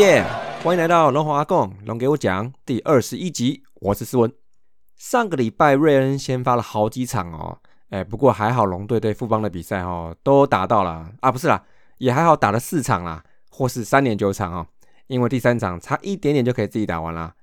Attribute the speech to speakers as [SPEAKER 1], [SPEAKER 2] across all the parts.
[SPEAKER 1] 耶！欢迎来到龙华阿贡龙给我讲第二十一集，我是思文。上个礼拜瑞恩先发了好几场哦，哎，不过还好龙队对富邦的比赛哦都打到了啊，不是啦，也还好打了四场啦，或是三点九场哦，因为第三场差一点点就可以自己打完了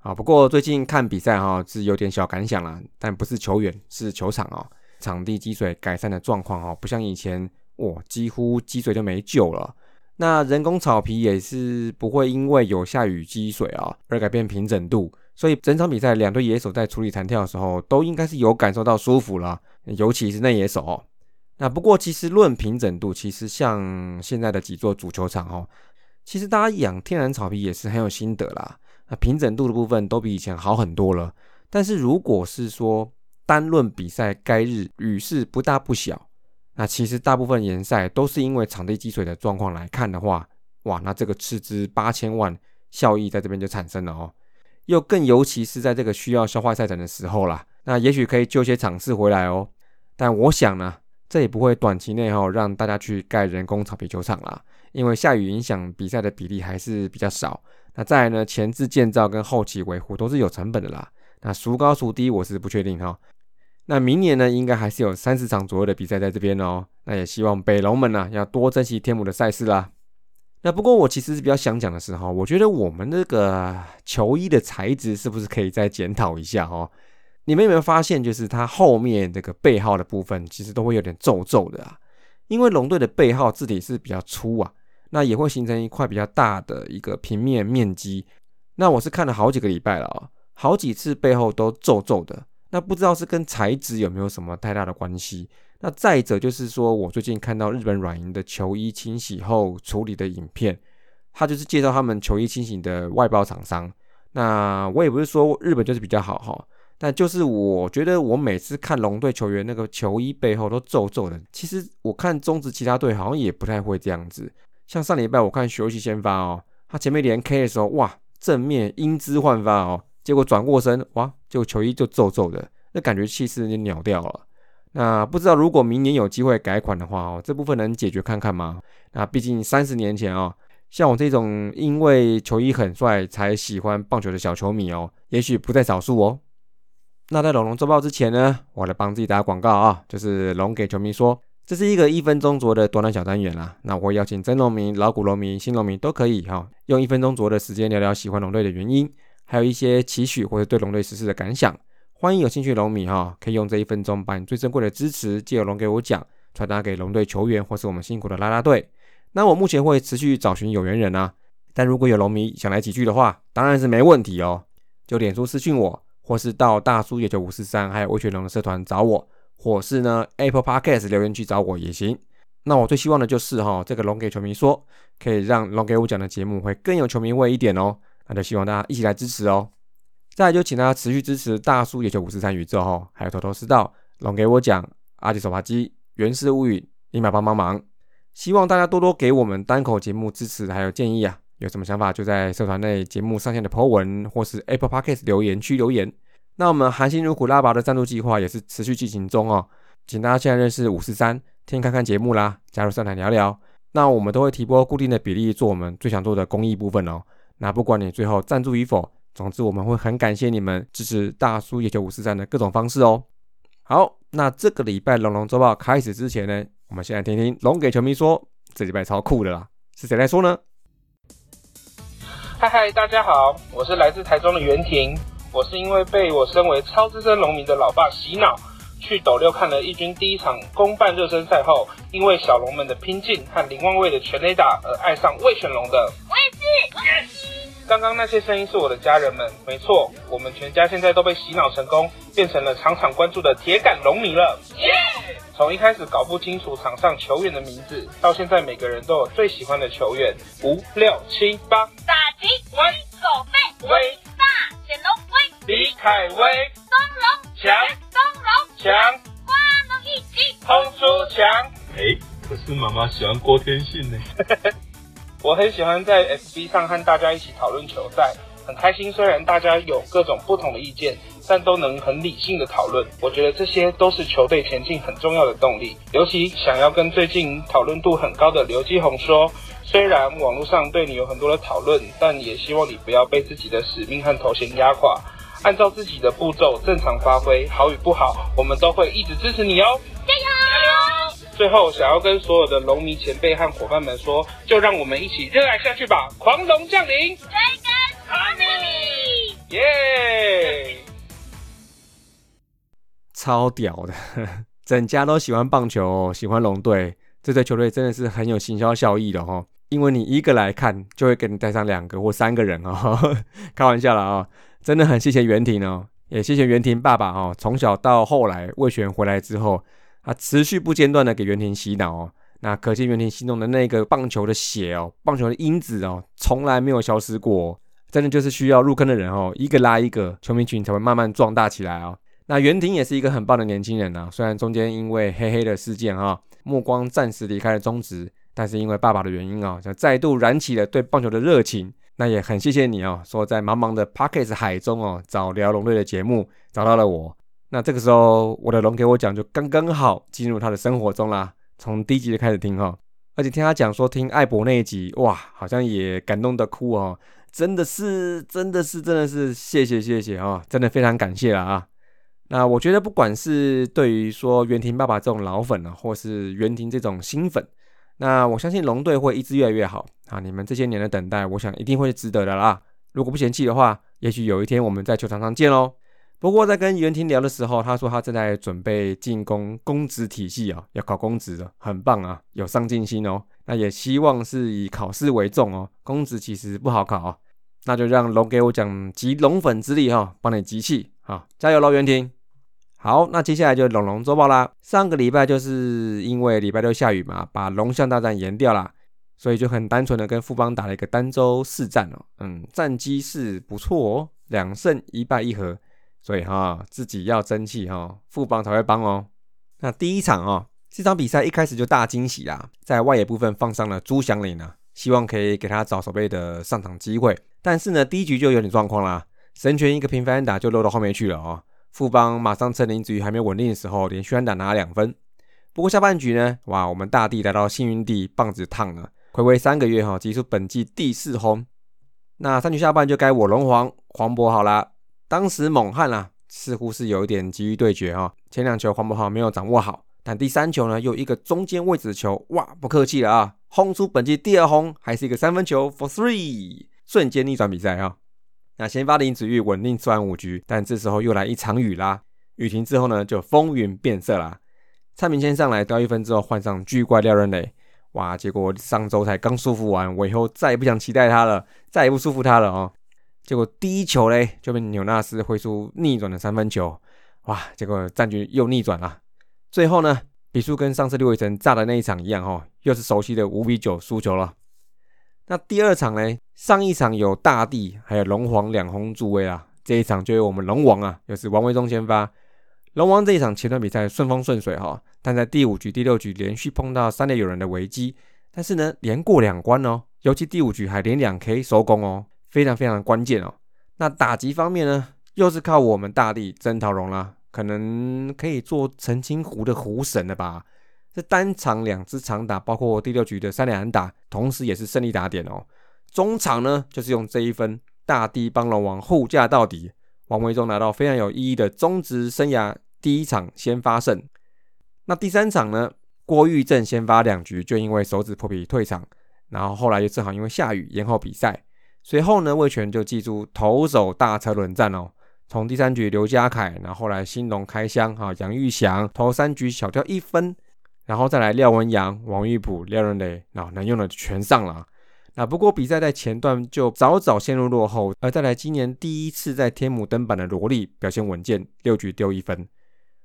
[SPEAKER 1] 啊。不过最近看比赛哈是有点小感想啦，但不是球员，是球场哦，场地积水改善的状况哦，不像以前哇，几乎积水就没救了。那人工草皮也是不会因为有下雨积水啊而改变平整度，所以整场比赛两队野手在处理弹跳的时候都应该是有感受到舒服了，尤其是内野手。那不过其实论平整度，其实像现在的几座主球场哦，其实大家养天然草皮也是很有心得啦。那平整度的部分都比以前好很多了。但是如果是说单论比赛该日雨势不大不小。那其实大部分联赛都是因为场地积水的状况来看的话，哇，那这个斥资八千万效益在这边就产生了哦。又更尤其是在这个需要消化赛程的时候啦，那也许可以救些场次回来哦。但我想呢，这也不会短期内哈让大家去盖人工草皮球场啦，因为下雨影响比赛的比例还是比较少。那再来呢，前置建造跟后期维护都是有成本的啦。那孰高孰低，我是不确定哈。那明年呢，应该还是有三十场左右的比赛在这边哦。那也希望北龙们呢，要多珍惜天母的赛事啦。那不过我其实是比较想讲的是哈，我觉得我们这个球衣的材质是不是可以再检讨一下哈？你们有没有发现，就是它后面这个背号的部分，其实都会有点皱皱的啊？因为龙队的背号字体是比较粗啊，那也会形成一块比较大的一个平面面积。那我是看了好几个礼拜了啊，好几次背后都皱皱的。那不知道是跟材质有没有什么太大的关系？那再者就是说，我最近看到日本软银的球衣清洗后处理的影片，他就是介绍他们球衣清洗的外包厂商。那我也不是说日本就是比较好哈，但就是我觉得我每次看龙队球员那个球衣背后都皱皱的。其实我看中职其他队好像也不太会这样子。像上礼拜我看休息先发哦，他前面连 K 的时候，哇，正面英姿焕发哦。结果转过身，哇，就球衣就皱皱的，那感觉气势就鸟掉了。那不知道如果明年有机会改款的话哦，这部分能解决看看吗？那毕竟三十年前哦，像我这种因为球衣很帅才喜欢棒球的小球迷哦，也许不在少数哦。那在龙龙周报之前呢，我来帮自己打广告啊，就是龙给球迷说，这是一个一分钟左右的短短小单元啦。那我会邀请真龙迷、老古龙迷、新龙迷都可以哈，用一分钟左右的时间聊聊喜欢龙队的原因。还有一些期许或者对龙队实施的感想，欢迎有兴趣龙迷哈，可以用这一分钟把你最珍贵的支持借由龙给我讲，传达给龙队球员或是我们辛苦的拉拉队。那我目前会持续找寻有缘人啊，但如果有龙迷想来几句的话，当然是没问题哦。就脸书私讯我，或是到大叔野球五四三还有威权龙的社团找我，或是呢 Apple Podcast 留言区找我也行。那我最希望的就是哈，这个龙给球迷说，可以让龙给我讲的节目会更有球迷味一点哦。那就希望大家一起来支持哦。再来就请大家持续支持大叔野球五十三宇宙哦，还有头头是道龙给我讲阿迪手扒鸡原始物语立马帮帮忙。希望大家多多给我们单口节目支持还有建议啊，有什么想法就在社团内节目上线的 po 文或是 Apple Podcast 留言区留言。那我们含辛茹苦拉拔的赞助计划也是持续进行中哦，请大家现在认识五十三，听看看节目啦，加入社团聊聊。那我们都会提拨固定的比例做我们最想做的公益部分哦。那不管你最后赞助与否，总之我们会很感谢你们支持大叔野球五四三的各种方式哦。好，那这个礼拜龙龙周报开始之前呢，我们先来听听龙给球迷说，这礼拜超酷的啦，是谁来说呢？
[SPEAKER 2] 嗨嗨，大家好，我是来自台中的袁婷，我是因为被我身为超资深农民的老爸洗脑，去斗六看了一军第一场公办热身赛后，因为小龙们的拼劲和林旺卫的全垒打而爱上魏全龙的。我也是。刚刚那些声音是我的家人们，没错，我们全家现在都被洗脑成功，变成了场场关注的铁杆龙迷了。从一开始搞不清楚场上球员的名字，到现在每个人都有最喜欢的球员，五六七八，
[SPEAKER 3] 打击威守备威大显龙威。
[SPEAKER 2] 李凯威
[SPEAKER 3] 东龙
[SPEAKER 2] 强。
[SPEAKER 3] 东龙
[SPEAKER 2] 强。
[SPEAKER 3] 花龙一击
[SPEAKER 2] 轰出墙。
[SPEAKER 4] 哎，可是妈妈喜欢郭天信呢。
[SPEAKER 2] 我很喜欢在 FB 上和大家一起讨论球赛，很开心。虽然大家有各种不同的意见，但都能很理性的讨论。我觉得这些都是球队前进很重要的动力。尤其想要跟最近讨论度很高的刘基宏说，虽然网络上对你有很多的讨论，但也希望你不要被自己的使命和头衔压垮，按照自己的步骤正常发挥，好与不好，我们都会一直支持你哦。最后，想要跟所有的龙迷前辈和伙伴们说，就让我们一起热爱下去吧！狂龙降临，
[SPEAKER 3] 追根哈密。
[SPEAKER 2] 耶！
[SPEAKER 1] 超屌的，整家都喜欢棒球，喜欢龙队，这支球队真的是很有行销效益的哦。因为你一个来看，就会给你带上两个或三个人哦。开玩笑了啊，真的很谢谢袁婷哦，也谢谢袁婷爸爸哦。从小到后来，魏璇回来之后，啊持续不间断的给袁婷洗脑哦。那可见袁婷心中的那个棒球的血哦，棒球的因子哦，从来没有消失过。真的就是需要入坑的人哦，一个拉一个，球迷群才会慢慢壮大起来哦。那袁婷也是一个很棒的年轻人啊，虽然中间因为黑黑的事件哈，目光暂时离开了中职，但是因为爸爸的原因啊，就再度燃起了对棒球的热情。那也很谢谢你哦，说在茫茫的 Pockets 海中哦，找聊龙队的节目找到了我。那这个时候我的龙给我讲就刚刚好进入他的生活中啦，从第一集就开始听哈，而且听他讲说听艾博那一集哇，好像也感动的哭哦。真的是，真的是，真的是，谢谢谢谢啊！真的非常感谢了啊！那我觉得，不管是对于说袁婷爸爸这种老粉呢，或是袁婷这种新粉，那我相信龙队会一直越来越好啊！你们这些年的等待，我想一定会值得的啦！如果不嫌弃的话，也许有一天我们在球场上见喽。不过在跟袁婷聊的时候，他说他正在准备进攻公职体系啊，要考公职的，很棒啊，有上进心哦。那也希望是以考试为重哦，公职其实不好考哦。那就让龙给我讲集龙粉之力哈，帮你集气好，加油喽，袁婷。好，那接下来就龙龙周报啦。上个礼拜就是因为礼拜六下雨嘛，把龙象大战延掉啦，所以就很单纯的跟富邦打了一个单周四战哦。嗯，战绩是不错哦，两胜一败一和，所以哈自己要争气哈，富邦才会帮哦。那第一场哦，这场比赛一开始就大惊喜啦，在外野部分放上了朱祥林啊，希望可以给他找守备的上场机会。但是呢，第一局就有点状况啦，神拳一个平凡打就漏到后面去了哦。富邦马上趁林子瑜还没稳定的时候，连续安打拿了两分。不过下半局呢，哇，我们大地来到幸运地，棒子烫了，暌违三个月哈，击出本季第四轰。那三局下半就该我龙皇黄渤好啦，当时猛汉啊，似乎是有一点急于对决哈。前两球黄渤好没有掌握好，但第三球呢，又一个中间位置的球，哇，不客气了啊，轰出本季第二轰，还是一个三分球，for three。瞬间逆转比赛啊！那先发林子玉稳定吃完五局，但这时候又来一场雨啦。雨停之后呢，就风云变色啦。蔡明先上来掉一分之后，换上巨怪廖仁磊，哇！结果上周才刚舒服完，我以后再也不想期待他了，再也不舒服他了哦。结果第一球嘞，就被纽纳斯挥出逆转的三分球，哇！结果战局又逆转了。最后呢，比数跟上次六尾城炸的那一场一样哦，又是熟悉的五比九输球了。那第二场呢？上一场有大地还有龙皇两轰助威啊，这一场就有我们龙王啊，又是王维忠先发。龙王这一场前段比赛顺风顺水哈，但在第五局、第六局连续碰到三垒有人的危机，但是呢连过两关哦，尤其第五局还连两 K 收工哦，非常非常关键哦。那打击方面呢，又是靠我们大地曾桃荣啦，可能可以做澄清湖的湖神了吧。这单场两支长打，包括第六局的三连安打，同时也是胜利打点哦。中场呢，就是用这一分大地帮龙王护驾到底，王维忠拿到非常有意义的中职生涯第一场先发胜。那第三场呢，郭玉正先发两局就因为手指破皮退场，然后后来又正好因为下雨延后比赛。随后呢，魏权就记住投手大车轮战哦，从第三局刘家凯，然后来新龙开箱哈，杨玉祥投三局小掉一分。然后再来廖文阳、王玉普、廖仁磊，那能用的全上了。那不过比赛在前段就早早陷入落后，而再来今年第一次在天母登板的罗莉表现稳健，六局丢一分。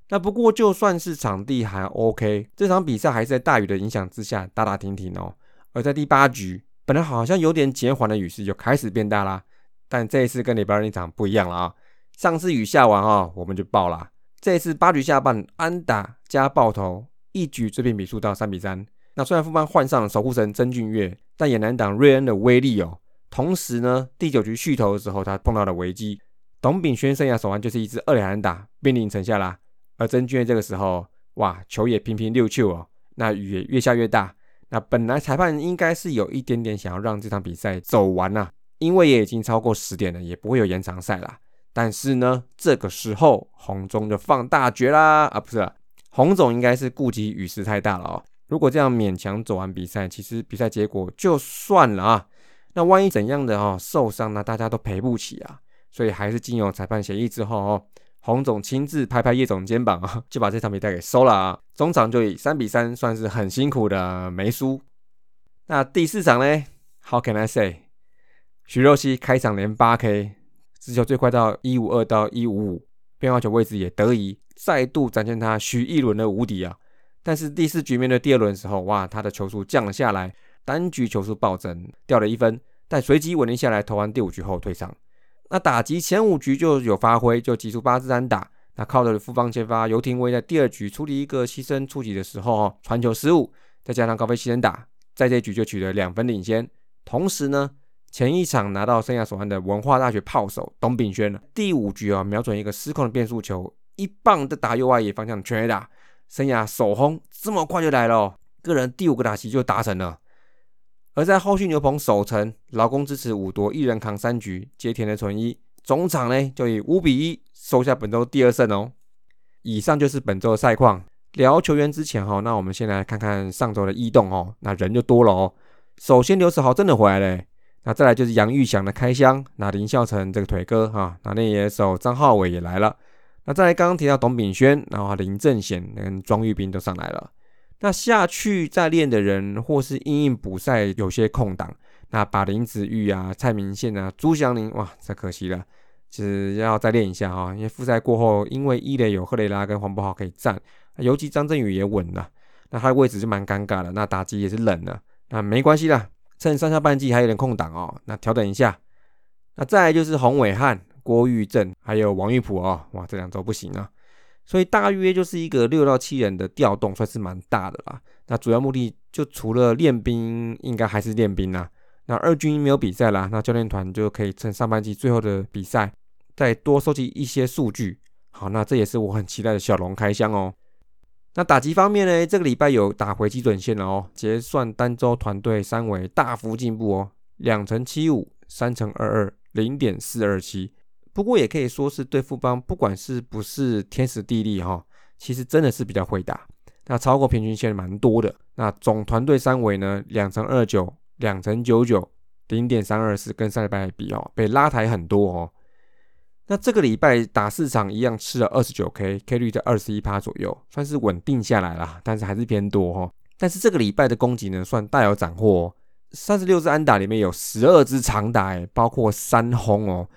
[SPEAKER 1] 那不过就算是场地还 OK，这场比赛还是在大雨的影响之下打打停停哦。而在第八局，本来好像有点减缓的雨势就开始变大啦。但这一次跟礼拜二那场不一样了啊！上次雨下完啊，我们就爆了。这一次八局下半安打加爆头。一举追平比数到三比三。那虽然富邦换上了守护神曾俊岳，但也难挡瑞恩的威力哦。同时呢，第九局续投的时候，他碰到了危机，董炳轩生涯手腕就是一支二连打，濒临城下啦。而曾俊这个时候，哇，球也频频溜球哦，那雨也越下越大。那本来裁判应该是有一点点想要让这场比赛走完呐，因为也已经超过十点了，也不会有延长赛啦。但是呢，这个时候红总就放大绝啦啊，不是，红总应该是顾及雨势太大了哦。如果这样勉强走完比赛，其实比赛结果就算了啊。那万一怎样的哦受伤呢？大家都赔不起啊。所以还是经由裁判协议之后哦，洪总亲自拍拍叶总肩膀啊，就把这场比赛给收了啊。中场就以三比三，算是很辛苦的没输。那第四场呢？How can I say？徐若曦开场连八 K，直球最快到一五二到一五五，变化球位置也得宜，再度展现他徐一轮的无敌啊。但是第四局面对第二轮的时候，哇，他的球速降了下来，单局球速暴增，掉了一分。但随即稳定下来，投完第五局后退场。那打击前五局就有发挥，就击出八支单打。那靠着复方先发尤廷威在第二局处理一个牺牲出击的时候，哦，传球失误，再加上高飞牺牲打，在这局就取得两分领先。同时呢，前一场拿到生涯首安的文化大学炮手董炳轩，第五局啊，瞄准一个失控的变速球，一棒的打右外野方向全垒打。生涯首轰这么快就来了，个人第五个打击就达成了。而在后续牛棚守城，劳工支持五夺，一人扛三局，接田的纯一，总场呢就以五比一收下本周第二胜哦。以上就是本周的赛况。聊球员之前哈，那我们先来看看上周的异动哦，那人就多了哦。首先刘子豪真的回来了，那再来就是杨玉祥的开箱，那林孝成这个腿哥哈，那内野手张浩伟也来了。那再来，刚刚提到董炳轩，然后林正贤跟庄玉斌都上来了。那下去再练的人，或是因应补赛有些空档，那把林子玉啊、蔡明宪啊、朱祥林，哇，太可惜了，只要再练一下哈。因为复赛过后，因为一垒有赫雷拉跟黄博豪可以站，尤其张振宇也稳了，那他的位置就蛮尴尬的。那打击也是冷了，那没关系啦，趁上下半季还有点空档哦，那调整一下。那再来就是洪伟汉。郭玉正还有王玉普哦，哇，这两周不行啊，所以大约就是一个六到七人的调动，算是蛮大的啦。那主要目的就除了练兵，应该还是练兵啦。那二军没有比赛啦，那教练团就可以趁上半季最后的比赛，再多收集一些数据。好，那这也是我很期待的小龙开箱哦。那打击方面呢，这个礼拜有打回基准线了哦，结算单周团队三围大幅进步哦，两乘七五，三乘二二，零点四二七。不过也可以说是对富邦，不管是不是天时地利哈，其实真的是比较会打。那超过平均线蛮多的。那总团队三围呢，两乘二九，两乘九九，零点三二四，跟上礼拜比哦，被拉抬很多哦。那这个礼拜打四场一样吃了二十九 K，K 率在二十一趴左右，算是稳定下来了，但是还是偏多哈。但是这个礼拜的攻击呢，算大有斩获，哦三十六支安打里面有十二支长打，包括三轰哦。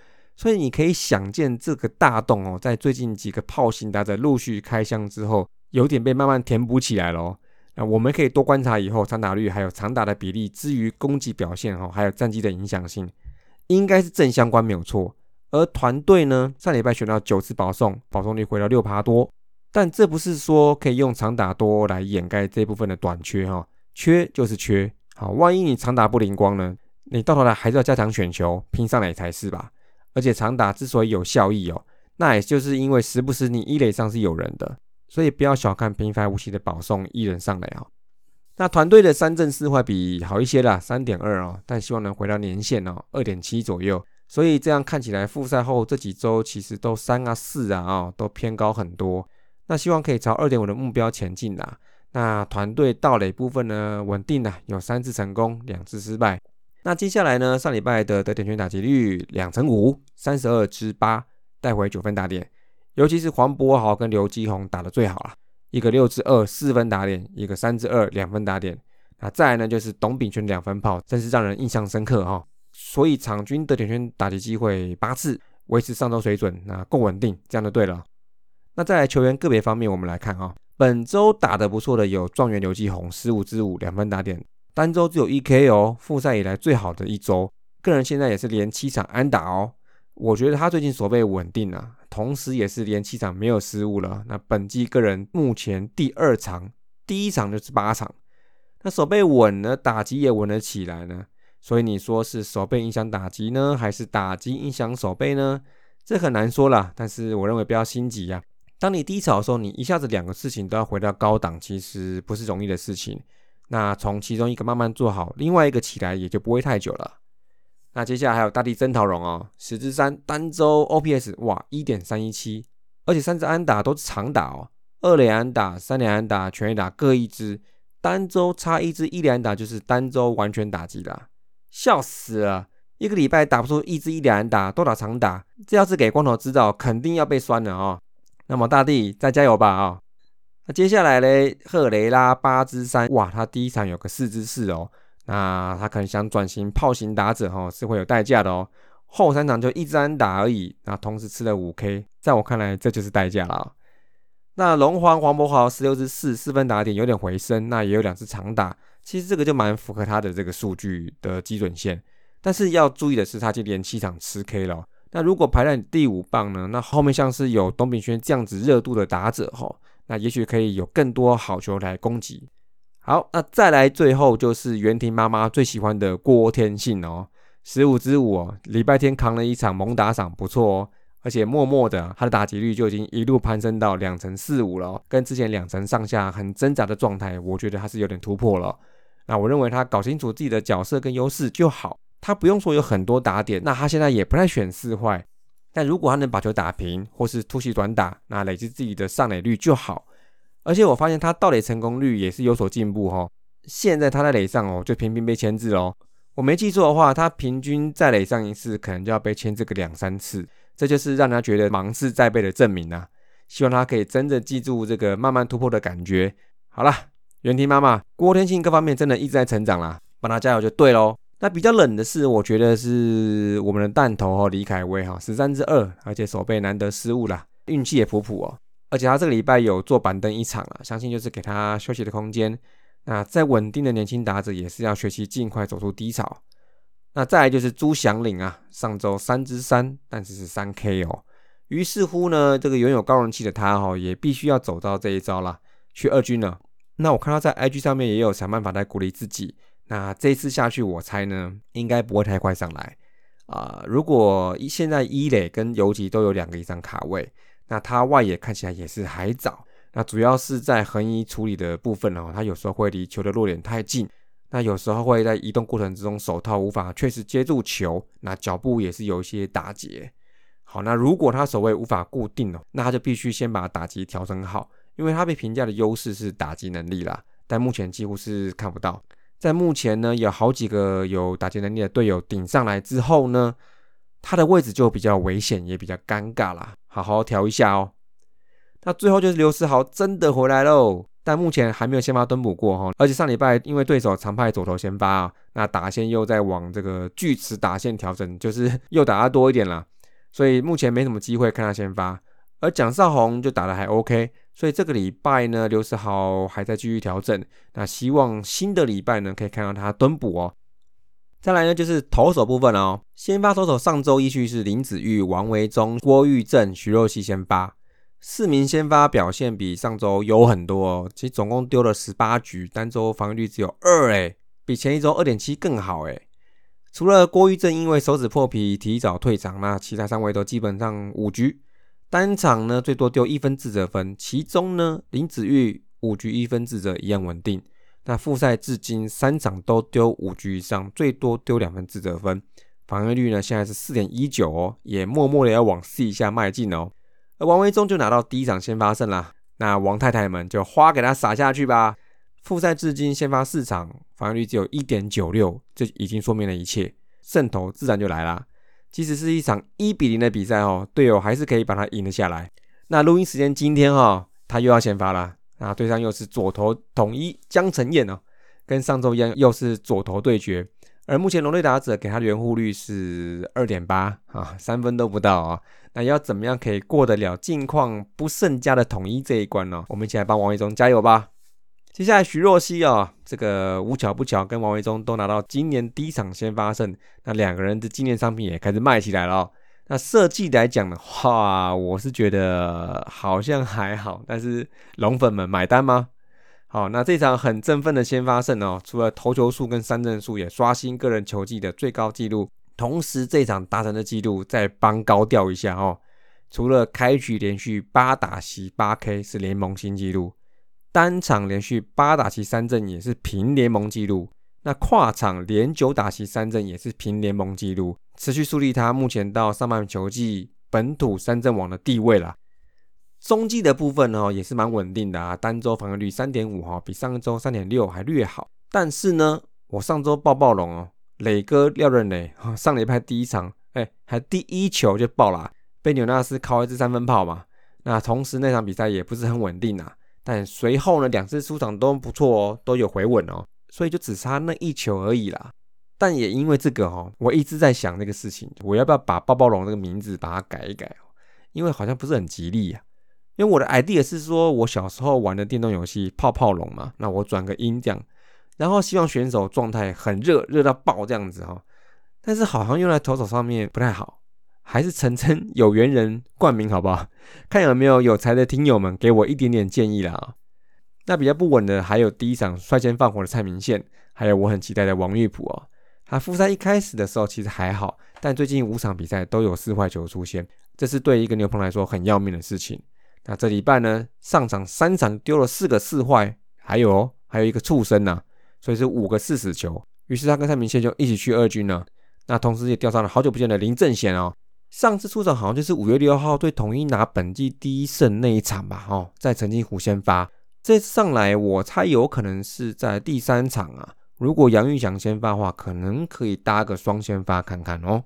[SPEAKER 1] 所以你可以想见，这个大洞哦，在最近几个炮型打者陆续开箱之后，有点被慢慢填补起来了。那我们可以多观察以后长打率还有长打的比例，至于攻击表现哦，还有战绩的影响性，应该是正相关没有错。而团队呢，上礼拜选到九次保送，保送率回到六趴多，但这不是说可以用长打多来掩盖这部分的短缺哈，缺就是缺。好，万一你长打不灵光呢，你到头来还是要加强选球，拼上来才是吧。而且长打之所以有效益哦，那也就是因为时不时你一垒上是有人的，所以不要小看平凡无奇的保送一人上来哦。那团队的三振四坏比好一些啦，三点二哦，但希望能回到年限哦，二点七左右。所以这样看起来，复赛后这几周其实都三啊四啊啊，都偏高很多。那希望可以朝二点五的目标前进啦。那团队盗垒部分呢，稳定的有三次成功，两次失败。那接下来呢？上礼拜的得点圈打击率两成五，三十二支八，带回九分打点。尤其是黄博豪跟刘基宏打的最好了，一个六支二四分打点，一个三支二两分打点。那再来呢，就是董炳全两分炮，真是让人印象深刻哈。所以场均得点圈打击机会八次，维持上周水准，那够稳定，这样就对了。那在球员个别方面，我们来看啊，本周打得不错的有状元刘基宏十五支五两分打点。单周只有一 K 哦，复赛以来最好的一周。个人现在也是连七场安打哦，我觉得他最近守备稳定啊，同时也是连七场没有失误了。那本季个人目前第二场，第一场就是八场，那手背稳了，打击也稳了起来呢。所以你说是手背影响打击呢，还是打击影响手背呢？这很难说啦，但是我认为不要心急呀。当你低潮的时候，你一下子两个事情都要回到高档，其实不是容易的事情。那从其中一个慢慢做好，另外一个起来也就不会太久了。那接下来还有大地真桃荣哦，十之三单周 OPS 哇一点三一七，而且三支安打都是长打哦，二垒安打、三垒安打、全垒打各一支，单周差一支一垒安打就是单周完全打击的，笑死了！一个礼拜打不出一支一垒安打，都打长打，这要是给光头知道，肯定要被酸了哦。那么大地再加油吧啊！那接下来嘞，赫雷拉八支三，哇，他第一场有个四支四哦，那他可能想转型炮型打者哈，是会有代价的哦。后三场就一支安打而已，那同时吃了五 K，在我看来这就是代价了。那龙皇黄博豪十六支四，四分打点有点回升，那也有两次长打，其实这个就蛮符合他的这个数据的基准线。但是要注意的是，他就连七场吃 K 了。那如果排在第五棒呢？那后面像是有董炳轩这样子热度的打者哈，那也许可以有更多好球来攻击。好，那再来最后就是袁婷妈妈最喜欢的郭天信哦，十五支五哦，礼拜天扛了一场猛打赏，不错哦，而且默默的他的打击率就已经一路攀升到两成四五了，跟之前两成上下很挣扎的状态，我觉得他是有点突破了。那我认为他搞清楚自己的角色跟优势就好。他不用说有很多打点，那他现在也不太选四坏，但如果他能把球打平，或是突袭短打，那累积自己的上垒率就好。而且我发现他盗垒成功率也是有所进步哈。现在他在垒上哦，就频频被牵制哦。我没记错的话，他平均在垒上一次，可能就要被牵制个两三次，这就是让他觉得芒刺在背的证明啊。希望他可以真的记住这个慢慢突破的感觉。好了，袁婷妈妈，郭天信各方面真的一直在成长啦，帮他加油就对喽。那比较冷的是，我觉得是我们的弹头哈李凯威哈十三之二，而且手背难得失误啦，运气也普普哦。而且他这个礼拜有坐板凳一场了，相信就是给他休息的空间。那再稳定的年轻打者也是要学习尽快走出低潮。那再来就是朱祥林啊，上周三之三，但是是三 K 哦。于是乎呢，这个拥有高人气的他哈，也必须要走到这一招啦，去二军了。那我看到在 IG 上面也有想办法来鼓励自己。那这次下去，我猜呢，应该不会太快上来啊。如果现在一垒跟游击都有两个以上卡位，那他外野看起来也是还早。那主要是在横移处理的部分哦，他有时候会离球的落点太近，那有时候会在移动过程之中手套无法确实接住球，那脚步也是有一些打结。好，那如果他手位无法固定哦，那他就必须先把打击调整好，因为他被评价的优势是打击能力啦，但目前几乎是看不到。在目前呢，有好几个有打击能力的队友顶上来之后呢，他的位置就比较危险，也比较尴尬啦。好好调一下哦。那最后就是刘思豪真的回来喽，但目前还没有先发蹲补过哈。而且上礼拜因为对手常派左投先发啊，那打线又在往这个锯齿打线调整，就是 又打的多一点了，所以目前没什么机会看他先发。而蒋少红就打的还 OK。所以这个礼拜呢，刘世豪还在继续调整。那希望新的礼拜呢，可以看到他蹲补哦。再来呢，就是投手部分哦。先发投手上周依序是林子玉、王维忠、郭玉正、徐若曦先发，四名先发表现比上周优很多哦。其实总共丢了十八局，单周防御率只有二诶，比前一周二点七更好诶。除了郭玉正因为手指破皮提早退场，那其他三位都基本上五局。单场呢最多丢一分自责分，其中呢林子玉五局一分自责一样稳定。那复赛至今三场都丢五局以上，最多丢两分自责分，防御率呢现在是四点一九哦，也默默的要往四以下迈进哦。而王维忠就拿到第一场先发胜啦，那王太太们就花给他撒下去吧。复赛至今先发四场，防御率只有一点九六，这已经说明了一切，胜投自然就来啦。即使是一场一比零的比赛哦，队友还是可以把他赢了下来。那录音时间今天哈，他又要先发了。那对上又是左投统一江承彦哦，跟上周一样又是左投对决。而目前龙队打者给他的援护率是二点八啊，三分都不到啊。那要怎么样可以过得了近况不甚佳的统一这一关呢？我们一起来帮王伟忠加油吧。接下来徐若曦啊，这个无巧不巧跟王维忠都拿到今年第一场先发胜，那两个人的纪念商品也开始卖起来了。那设计来讲的话，我是觉得好像还好，但是龙粉们买单吗？好，那这场很振奋的先发胜哦，除了投球数跟三振数也刷新个人球技的最高纪录，同时这场达成的记录再帮高调一下哦。除了开局连续八打席八 K 是联盟新纪录，单场连续八打席三振也是平联盟纪录。那跨场连九打席三振也是平联盟纪录，持续树立他目前到上半球季本土三振王的地位啦。中继的部分呢，也是蛮稳定的啊，单周防御率三点五哈，比上周三点六还略好。但是呢，我上周爆爆龙哦，磊哥廖润磊上礼拜第一场，哎，还第一球就爆了，被纽纳斯敲一支三分炮嘛。那同时那场比赛也不是很稳定啊，但随后呢，两次出场都不错哦，都有回稳哦，所以就只差那一球而已啦。但也因为这个哦，我一直在想那个事情，我要不要把爆爆龙这个名字把它改一改哦？因为好像不是很吉利呀。因为我的 idea 是说，我小时候玩的电动游戏泡泡龙嘛，那我转个音这样，然后希望选手状态很热，热到爆这样子哈。但是好像用在投手上面不太好，还是诚称有缘人冠名好不好？看有没有有才的听友们给我一点点建议啦。那比较不稳的还有第一场率先放火的蔡明宪，还有我很期待的王玉普哦。他复赛一开始的时候其实还好，但最近五场比赛都有四坏球出现，这是对一个牛棚来说很要命的事情。那这礼拜呢，上场三场丢了四个四坏，还有哦还有一个畜生呢，所以是五个四死球。于是他跟蔡明宪就一起去二军了。那同时也调上了好久不见的林正贤哦。上次出场好像就是五月六号对统一拿本季第一胜那一场吧？哦，在陈金湖先发。这次上来我猜有可能是在第三场啊。如果杨玉祥先发的话，可能可以搭个双先发看看哦。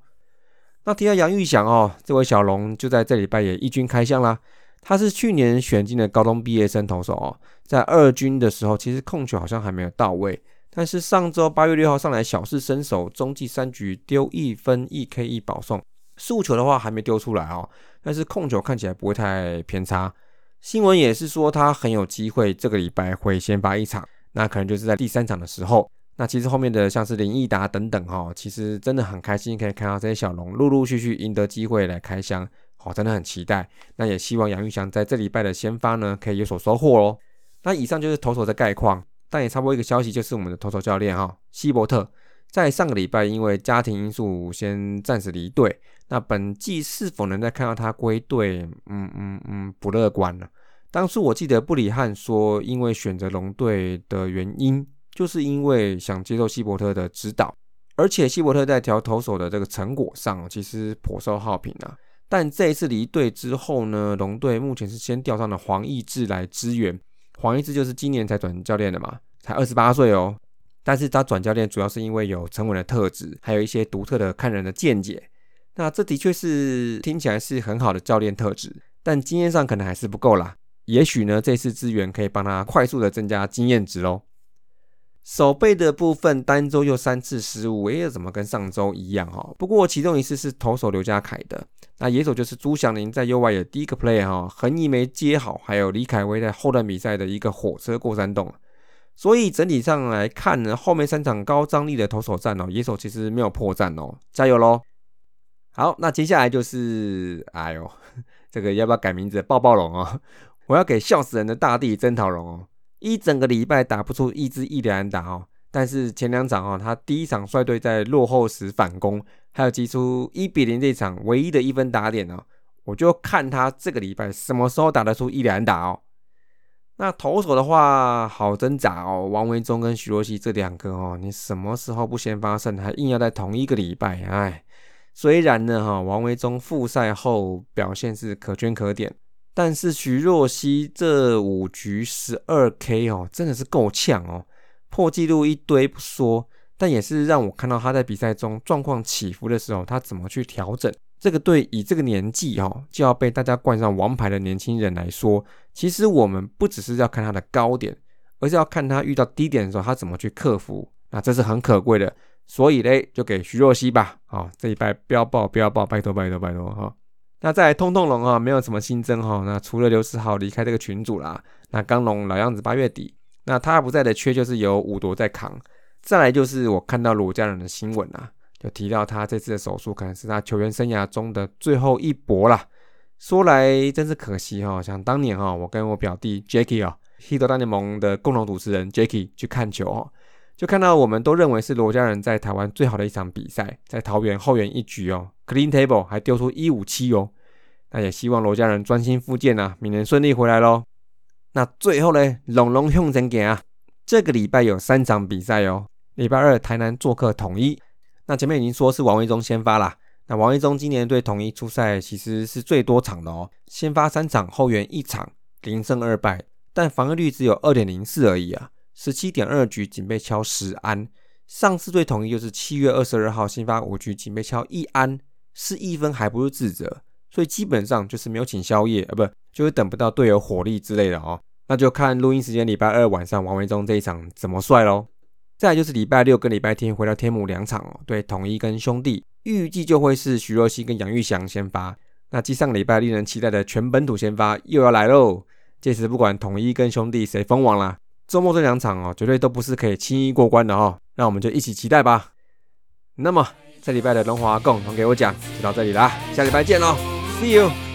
[SPEAKER 1] 那提到杨玉祥哦，这位小龙就在这礼拜也一军开箱啦。他是去年选进的高中毕业生投手哦，在二军的时候，其实控球好像还没有到位。但是上周八月六号上来小试身手，中继三局丢一分一 K 一保送，诉求的话还没丢出来哦，但是控球看起来不会太偏差。新闻也是说他很有机会这个礼拜会先发一场，那可能就是在第三场的时候。那其实后面的像是林毅达等等哈，其实真的很开心可以看到这些小龙陆陆续续赢得机会来开箱。哦，真的很期待。那也希望杨玉祥在这礼拜的先发呢，可以有所收获哦。那以上就是投手的概况，但也差不多一个消息，就是我们的投手教练哈，希伯特，在上个礼拜因为家庭因素先暂时离队。那本季是否能再看到他归队？嗯嗯嗯，不乐观了。当初我记得布里汉说，因为选择龙队的原因，就是因为想接受希伯特的指导，而且希伯特在调投手的这个成果上，其实颇受好评啊。但这一次离队之后呢，龙队目前是先调上了黄义志来支援。黄义志就是今年才转教练的嘛，才二十八岁哦。但是他转教练主要是因为有沉稳的特质，还有一些独特的看人的见解。那这的确是听起来是很好的教练特质，但经验上可能还是不够啦。也许呢，这次资源可以帮他快速的增加经验值喽。手背的部分单周又三次失误，诶，怎么跟上周一样哈？不过其中一次是投手刘家凯的，那野手就是朱祥林在右外野第一个 play 哈，横移没接好，还有李凯威在后段比赛的一个火车过山洞。所以整体上来看呢，后面三场高张力的投手战哦，野手其实没有破绽哦，加油喽！好，那接下来就是，哎呦，这个要不要改名字？抱抱龙哦，我要给笑死人的大地曾桃龙哦。一整个礼拜打不出一支一连打哦，但是前两场哦，他第一场率队在落后时反攻，还有击出一比零这场唯一的一分打点哦，我就看他这个礼拜什么时候打得出一连打哦。那投手的话好挣扎哦，王维忠跟徐若曦这两个哦，你什么时候不先发胜，还硬要在同一个礼拜，哎，虽然呢哈，王维忠复赛后表现是可圈可点。但是徐若曦这五局十二 K 哦，真的是够呛哦，破纪录一堆不说，但也是让我看到他在比赛中状况起伏的时候，他怎么去调整。这个对以这个年纪哦，就要被大家冠上王牌的年轻人来说，其实我们不只是要看他的高点，而是要看他遇到低点的时候，他怎么去克服。那这是很可贵的，所以嘞，就给徐若曦吧。好，这一拜不要爆，不要爆，拜托拜托拜托哈。那在通通龙啊，没有什么新增哈。那除了刘世豪离开这个群组啦，那刚龙老样子八月底，那他不在的缺就是由五夺在扛。再来就是我看到罗家人的新闻啊，就提到他这次的手术可能是他球员生涯中的最后一搏啦。说来真是可惜哈，想当年哈，我跟我表弟 Jacky 啊，希德大联盟的共同主持人 Jacky 去看球哦，就看到我们都认为是罗家人在台湾最好的一场比赛，在桃园后援一局哦，clean table 还丢出一五七哦。那也希望罗家人专心复健啊，明年顺利回来喽。那最后呢，龙龙向前行啊，这个礼拜有三场比赛哦。礼拜二台南做客统一，那前面已经说是王维忠先发啦。那王维忠今年对统一出赛其实是最多场的哦，先发三场，后援一场，零胜二败，但防御率只有二点零四而已啊。十七点二局仅被敲十安，上次对统一就是七月二十二号先发五局仅被敲一安，是一分还不是自责，所以基本上就是没有请宵夜啊，不就是等不到队友火力之类的哦。那就看录音时间礼拜二晚上王维忠这一场怎么帅喽。再就是礼拜六跟礼拜天回到天母两场哦，对统一跟兄弟，预计就会是徐若曦跟杨玉祥先发。那继上礼拜令人期待的全本土先发又要来喽，届时不管统一跟兄弟谁封王啦。周末这两场哦，绝对都不是可以轻易过关的哦，那我们就一起期待吧。那么这礼拜的龙华共同给我讲就到这里啦，下礼拜见喽，See you。